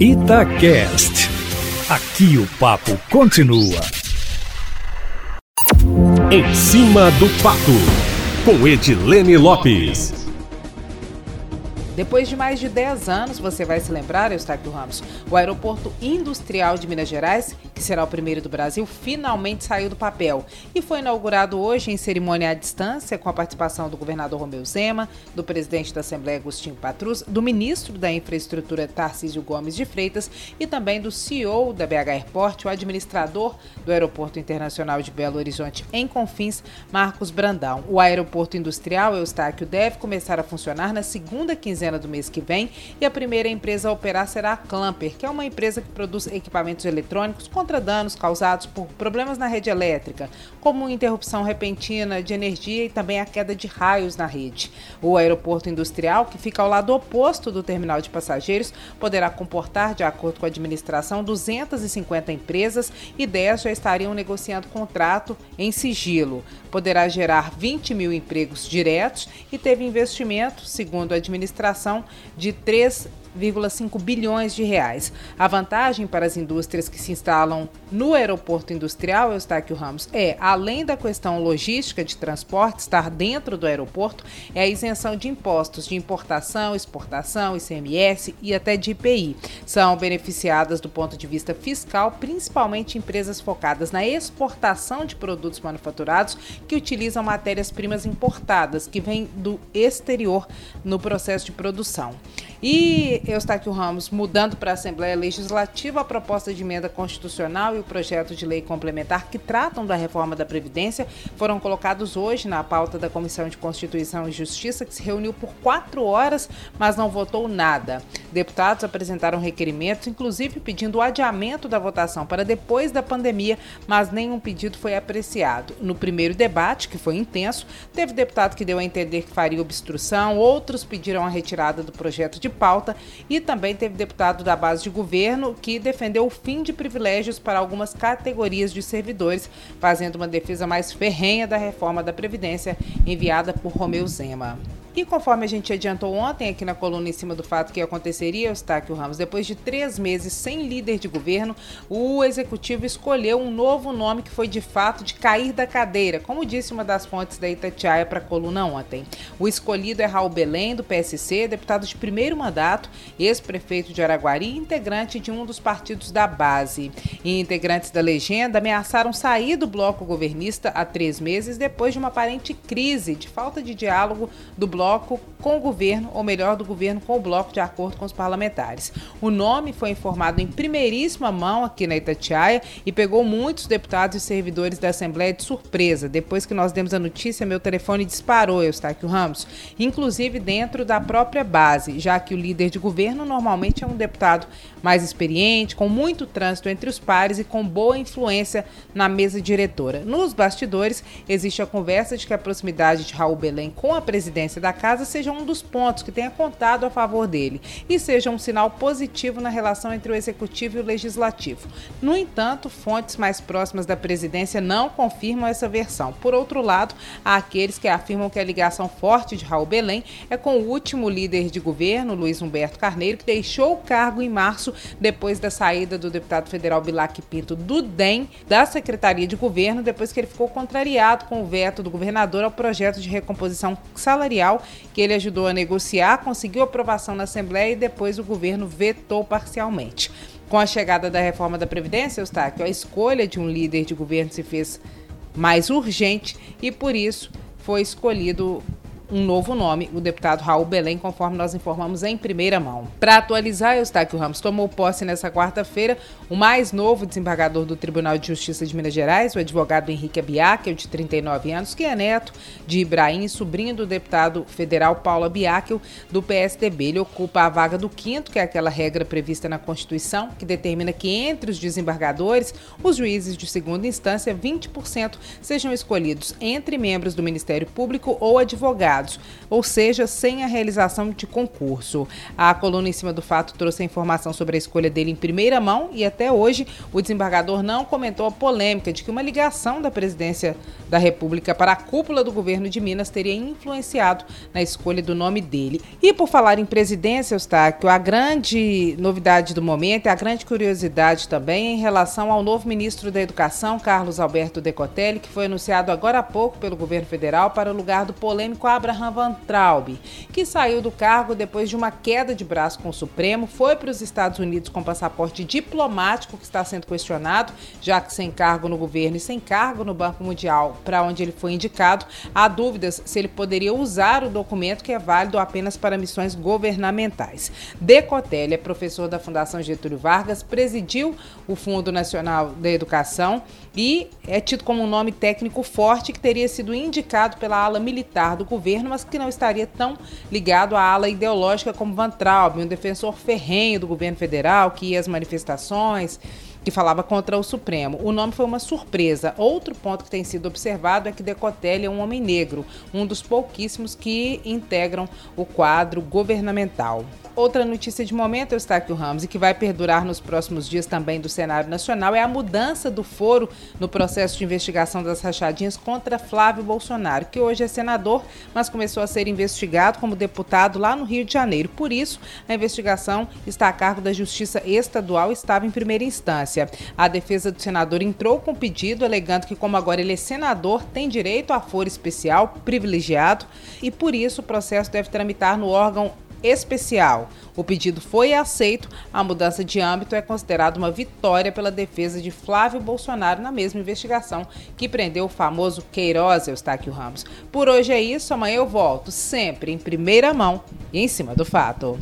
Itacast. Aqui o papo continua. Em cima do papo, com Edilene Lopes. Depois de mais de 10 anos, você vai se lembrar, Eustáquio Ramos, o Aeroporto Industrial de Minas Gerais, que será o primeiro do Brasil, finalmente saiu do papel e foi inaugurado hoje em cerimônia à distância com a participação do governador Romeu Zema, do presidente da Assembleia Agostinho Patrus, do ministro da Infraestrutura Tarcísio Gomes de Freitas e também do CEO da BH Airport, o administrador do Aeroporto Internacional de Belo Horizonte em Confins, Marcos Brandão. O aeroporto industrial Eustáquio deve começar a funcionar na segunda quinzena do mês que vem e a primeira empresa a operar será a Clamper, que é uma empresa que produz equipamentos eletrônicos contra danos causados por problemas na rede elétrica, como interrupção repentina de energia e também a queda de raios na rede. O aeroporto industrial, que fica ao lado oposto do terminal de passageiros, poderá comportar, de acordo com a administração, 250 empresas e 10 já estariam negociando contrato em sigilo. Poderá gerar 20 mil empregos diretos e teve investimento, segundo a administração, de 3 1,5 bilhões de reais. A vantagem para as indústrias que se instalam no aeroporto industrial, Eustáquio Ramos, é, além da questão logística de transporte, estar dentro do aeroporto, é a isenção de impostos de importação, exportação, ICMS e até de IPI. São beneficiadas do ponto de vista fiscal, principalmente empresas focadas na exportação de produtos manufaturados que utilizam matérias-primas importadas, que vêm do exterior no processo de produção. E Eustáquio Ramos, mudando para a Assembleia Legislativa a proposta de emenda constitucional e o projeto de lei complementar que tratam da reforma da Previdência, foram colocados hoje na pauta da Comissão de Constituição e Justiça, que se reuniu por quatro horas, mas não votou nada. Deputados apresentaram requerimentos, inclusive pedindo o adiamento da votação para depois da pandemia, mas nenhum pedido foi apreciado. No primeiro debate, que foi intenso, teve deputado que deu a entender que faria obstrução, outros pediram a retirada do projeto de de pauta e também teve deputado da base de governo que defendeu o fim de privilégios para algumas categorias de servidores, fazendo uma defesa mais ferrenha da reforma da Previdência enviada por Romeu Zema. E conforme a gente adiantou ontem aqui na coluna em cima do fato que aconteceria, Eustáquio Ramos, depois de três meses sem líder de governo, o executivo escolheu um novo nome que foi de fato de cair da cadeira, como disse uma das fontes da Itatiaia para a coluna ontem. O escolhido é Raul Belém, do PSC, deputado de primeiro mandato, ex-prefeito de Araguari e integrante de um dos partidos da base. E integrantes da legenda ameaçaram sair do bloco governista há três meses depois de uma aparente crise de falta de diálogo do bloco bloco com o governo, ou melhor, do governo com o bloco, de acordo com os parlamentares. O nome foi informado em primeiríssima mão aqui na Itatiaia e pegou muitos deputados e servidores da Assembleia de surpresa. Depois que nós demos a notícia, meu telefone disparou, Eustáquio Ramos, inclusive dentro da própria base, já que o líder de governo normalmente é um deputado mais experiente, com muito trânsito entre os pares e com boa influência na mesa diretora. Nos bastidores, existe a conversa de que a proximidade de Raul Belém com a presidência da casa seja um dos pontos que tenha contado a favor dele e seja um sinal positivo na relação entre o executivo e o legislativo. No entanto, fontes mais próximas da presidência não confirmam essa versão. Por outro lado, há aqueles que afirmam que a ligação forte de Raul Belém é com o último líder de governo, Luiz Humberto Carneiro, que deixou o cargo em março depois da saída do deputado federal Bilac Pinto do DEM da Secretaria de Governo, depois que ele ficou contrariado com o veto do governador ao projeto de recomposição salarial que ele ajudou a negociar, conseguiu aprovação na Assembleia e depois o governo vetou parcialmente. Com a chegada da reforma da Previdência, Eustáquio, a escolha de um líder de governo se fez mais urgente e, por isso, foi escolhido um novo nome, o deputado Raul Belém, conforme nós informamos em primeira mão. Para atualizar, Eustáquio Ramos tomou posse nessa quarta-feira o mais novo desembargador do Tribunal de Justiça de Minas Gerais, o advogado Henrique Abiakel, de 39 anos, que é neto de Ibrahim sobrinho do deputado federal Paulo Abiakel, do PSDB. Ele ocupa a vaga do quinto, que é aquela regra prevista na Constituição, que determina que entre os desembargadores, os juízes de segunda instância, 20% sejam escolhidos entre membros do Ministério Público ou advogados ou seja, sem a realização de concurso. A coluna em cima do fato trouxe a informação sobre a escolha dele em primeira mão e até hoje o desembargador não comentou a polêmica de que uma ligação da presidência da República para a cúpula do governo de Minas teria influenciado na escolha do nome dele. E por falar em presidência, Eustáquio, a grande novidade do momento e a grande curiosidade também em relação ao novo ministro da Educação, Carlos Alberto Decotelli, que foi anunciado agora há pouco pelo governo federal para o lugar do polêmico Abraham Van Traub, que saiu do cargo depois de uma queda de braço com o Supremo, foi para os Estados Unidos com passaporte diplomático que está sendo questionado, já que sem cargo no governo e sem cargo no Banco Mundial, para onde ele foi indicado, há dúvidas se ele poderia usar o documento que é válido apenas para missões governamentais. Decotelli é professor da Fundação Getúlio Vargas, presidiu o Fundo Nacional da Educação e é tido como um nome técnico forte que teria sido indicado pela ala militar do governo, mas que não estaria tão ligado à ala ideológica como Van Traub, um defensor ferrenho do governo federal que ia às manifestações que falava contra o Supremo. O nome foi uma surpresa. Outro ponto que tem sido observado é que Decotelli é um homem negro, um dos pouquíssimos que integram o quadro governamental. Outra notícia de momento, Eustáquio Ramos, e que vai perdurar nos próximos dias também do cenário nacional, é a mudança do foro no processo de investigação das rachadinhas contra Flávio Bolsonaro, que hoje é senador, mas começou a ser investigado como deputado lá no Rio de Janeiro. Por isso, a investigação está a cargo da Justiça Estadual estava em primeira instância. A defesa do senador entrou com pedido, alegando que, como agora ele é senador, tem direito a foro especial privilegiado e, por isso, o processo deve tramitar no órgão especial. O pedido foi aceito, a mudança de âmbito é considerada uma vitória pela defesa de Flávio Bolsonaro na mesma investigação que prendeu o famoso Queiroz Eustáquio Ramos. Por hoje é isso, amanhã eu volto, sempre em primeira mão e em cima do fato.